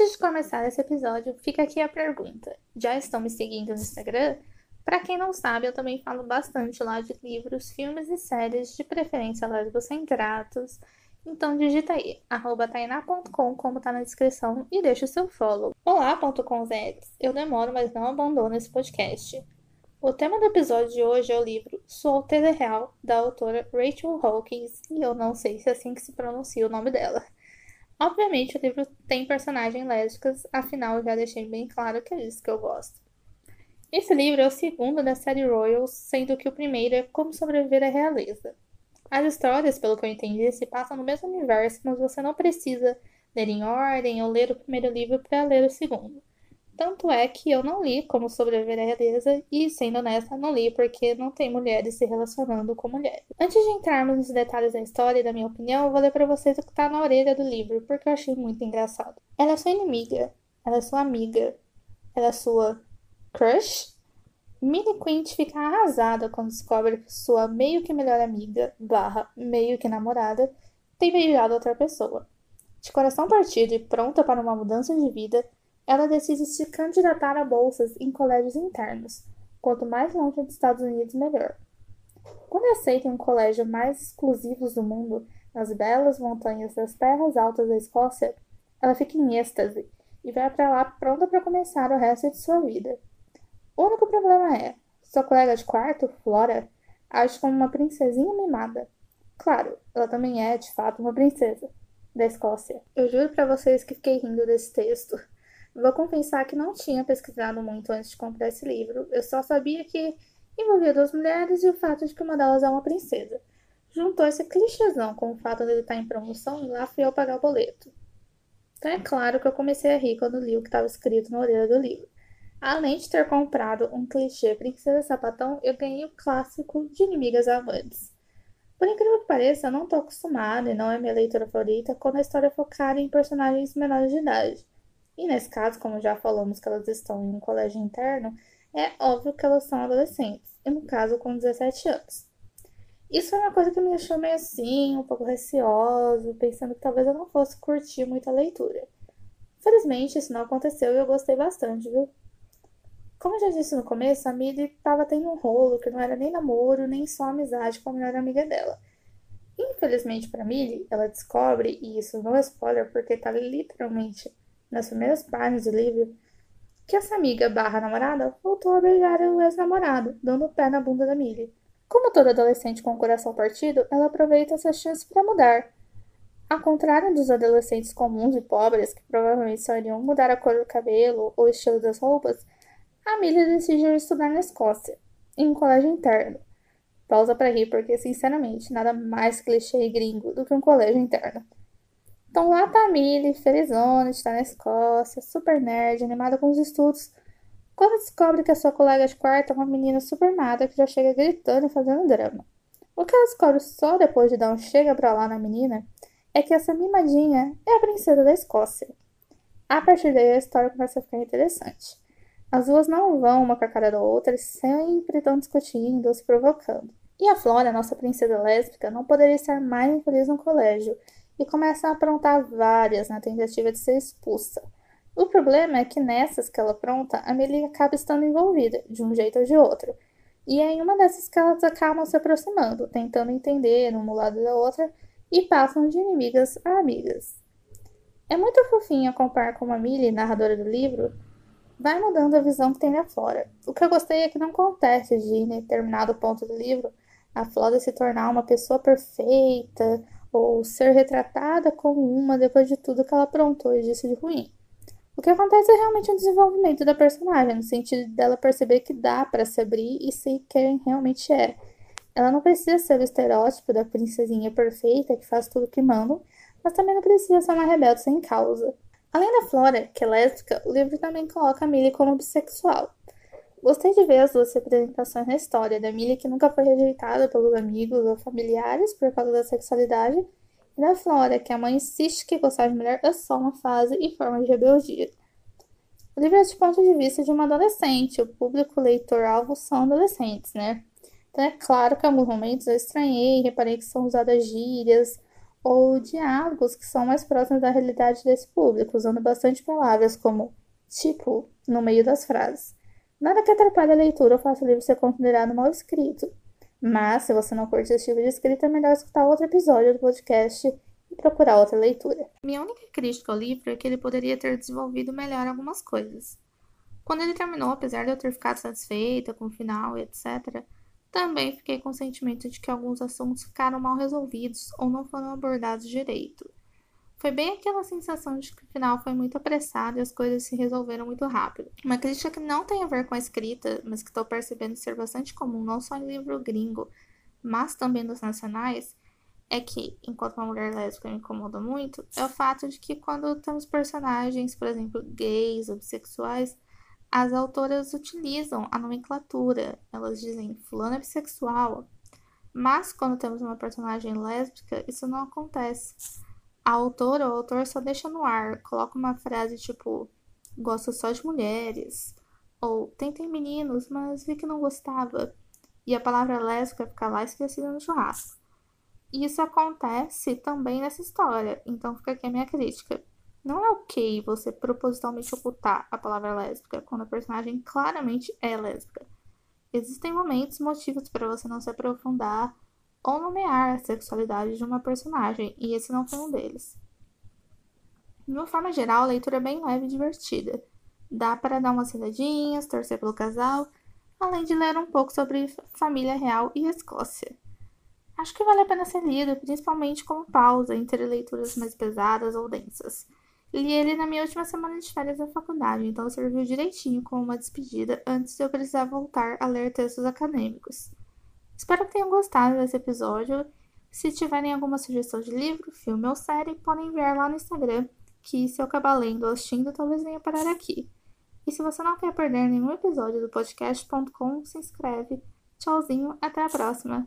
Antes de começar esse episódio, fica aqui a pergunta: já estão me seguindo no Instagram? Para quem não sabe, eu também falo bastante lá de livros, filmes e séries, de preferência lesbocentratos. Então digita aí, arroba tainá.com, como tá na descrição, e deixa o seu follow. Olá.com.zs, eu demoro, mas não abandono esse podcast. O tema do episódio de hoje é o livro Sua Alteza Real, da autora Rachel Hawkins, e eu não sei se é assim que se pronuncia o nome dela. Obviamente, o livro tem personagens lésbicas, afinal, eu já deixei bem claro que é isso que eu gosto. Esse livro é o segundo da série Royals, sendo que o primeiro é Como Sobreviver à Realeza. As histórias, pelo que eu entendi, se passam no mesmo universo, mas você não precisa ler em ordem ou ler o primeiro livro para ler o segundo. Tanto é que eu não li Como Sobreviver à Realeza e, sendo honesta, não li porque não tem mulheres se relacionando com mulheres. Antes de entrarmos nos detalhes da história e da minha opinião, eu vou ler para vocês o que está na orelha do livro, porque eu achei muito engraçado. Ela é sua inimiga, ela é sua amiga, ela é sua crush? Minnie Quint fica arrasada quando descobre que sua meio que melhor amiga, barra meio que namorada, tem beijado outra pessoa. De coração partido e pronta para uma mudança de vida, ela decide se candidatar a bolsas em colégios internos. Quanto mais longe dos Estados Unidos, melhor. Quando aceita um colégio mais exclusivos do mundo, nas belas montanhas das terras altas da Escócia, ela fica em êxtase e vai para lá pronta para começar o resto de sua vida. O único problema é, sua colega de quarto, Flora, age como uma princesinha mimada. Claro, ela também é, de fato, uma princesa da Escócia. Eu juro para vocês que fiquei rindo desse texto. Vou confessar que não tinha pesquisado muito antes de comprar esse livro. Eu só sabia que envolvia duas mulheres e o fato de que uma delas é uma princesa. Juntou esse clichêzão com o fato dele estar em promoção e lá fui eu pagar o boleto. Então é claro que eu comecei a rir quando li o que estava escrito na orelha do livro. Além de ter comprado um clichê Princesa Sapatão, eu ganhei o clássico de Inimigas Amantes. Por incrível que pareça, eu não estou acostumada e não é minha leitura favorita quando a história é focada em personagens menores de idade. E nesse caso, como já falamos que elas estão em um colégio interno, é óbvio que elas são adolescentes, e no caso com 17 anos. Isso é uma coisa que me deixou meio assim, um pouco receosa, pensando que talvez eu não fosse curtir muita leitura. Felizmente, isso não aconteceu e eu gostei bastante, viu? Como eu já disse no começo, a Millie estava tendo um rolo que não era nem namoro, nem só amizade com a melhor amiga dela. Infelizmente para Millie, ela descobre, e isso não é spoiler porque tá literalmente nas primeiras páginas do livro, que essa amiga barra namorada voltou a beijar o ex-namorado, dando o pé na bunda da Millie. Como toda adolescente com o coração partido, ela aproveita essa chance para mudar. Ao contrário dos adolescentes comuns e pobres, que provavelmente só iriam mudar a cor do cabelo ou o estilo das roupas, a Millie decidiu estudar na Escócia, em um colégio interno. Pausa para rir, porque, sinceramente, nada mais clichê e gringo do que um colégio interno. Então lá tá a Millie, felizona, está na Escócia, super nerd, animada com os estudos, quando descobre que a sua colega de quarto é uma menina super mada que já chega gritando e fazendo drama. O que ela descobre só depois de dar um chega pra lá na menina é que essa mimadinha é a princesa da Escócia. A partir daí a história começa a ficar interessante. As duas não vão uma com a cara da outra e sempre estão discutindo ou se provocando. E a Flora, nossa princesa lésbica, não poderia estar mais infeliz no colégio e começa a aprontar várias na tentativa de ser expulsa. O problema é que nessas que ela apronta, a Melly acaba estando envolvida, de um jeito ou de outro. E é em uma dessas que elas acabam se aproximando, tentando entender um lado da outra e passam de inimigas a amigas. É muito fofinho acompanhar como a Millie, narradora do livro, vai mudando a visão que tem da Flora. O que eu gostei é que não acontece de, em determinado ponto do livro, a Flora se tornar uma pessoa perfeita ou ser retratada como uma depois de tudo que ela aprontou e disse de ruim. O que acontece é realmente um desenvolvimento da personagem, no sentido dela perceber que dá para se abrir e ser quem realmente é. Ela não precisa ser o estereótipo da princesinha perfeita que faz tudo que mandam, mas também não precisa ser uma rebelde sem causa. Além da Flora, que é lésbica, o livro também coloca a Millie como bissexual. Gostei de ver as duas representações na história, da Millie que nunca foi rejeitada pelos amigos ou familiares por causa da sexualidade, e da Flora, que a mãe insiste que gostar de mulher é só uma fase e forma de rebeldia. O livro é de ponto de vista de uma adolescente, o público leitor-alvo são adolescentes, né? Então é claro que em alguns momentos eu estranhei, reparei que são usadas gírias, ou diálogos que são mais próximos da realidade desse público, usando bastante palavras como tipo no meio das frases. Nada que atrapalhe a leitura ou faça o livro ser considerado mal escrito. Mas, se você não curte esse tipo de escrita, é melhor escutar outro episódio do podcast e procurar outra leitura. Minha única crítica ao livro é que ele poderia ter desenvolvido melhor algumas coisas. Quando ele terminou, apesar de eu ter ficado satisfeita com o final e etc., também fiquei com o sentimento de que alguns assuntos ficaram mal resolvidos ou não foram abordados direito. Foi bem aquela sensação de que o final foi muito apressado e as coisas se resolveram muito rápido. Uma crítica que não tem a ver com a escrita, mas que estou percebendo ser bastante comum não só em livro gringo, mas também dos nacionais, é que, enquanto uma mulher lésbica me incomoda muito, é o fato de que quando temos personagens, por exemplo, gays ou bissexuais, as autoras utilizam a nomenclatura. Elas dizem fulano é bissexual. Mas quando temos uma personagem lésbica, isso não acontece. A autora ou autor só deixa no ar, coloca uma frase tipo gosto só de mulheres, ou tentei meninos, mas vi que não gostava. E a palavra lésbica fica lá esquecida no churrasco. Isso acontece também nessa história, então fica aqui a minha crítica. Não é ok você propositalmente ocultar a palavra lésbica quando a personagem claramente é lésbica. Existem momentos, motivos para você não se aprofundar ou nomear a sexualidade de uma personagem, e esse não foi um deles. De uma forma geral, a leitura é bem leve e divertida. Dá para dar umas risadinhas, torcer pelo casal, além de ler um pouco sobre família real e Escócia. Acho que vale a pena ser lido, principalmente como pausa entre leituras mais pesadas ou densas. Li ele na minha última semana de férias da faculdade, então serviu direitinho como uma despedida antes de eu precisar voltar a ler textos acadêmicos. Espero que tenham gostado desse episódio. Se tiverem alguma sugestão de livro, filme ou série, podem enviar lá no Instagram, que se eu acabar lendo ou assistindo, talvez venha parar aqui. E se você não quer perder nenhum episódio do podcast.com, se inscreve. Tchauzinho, até a próxima!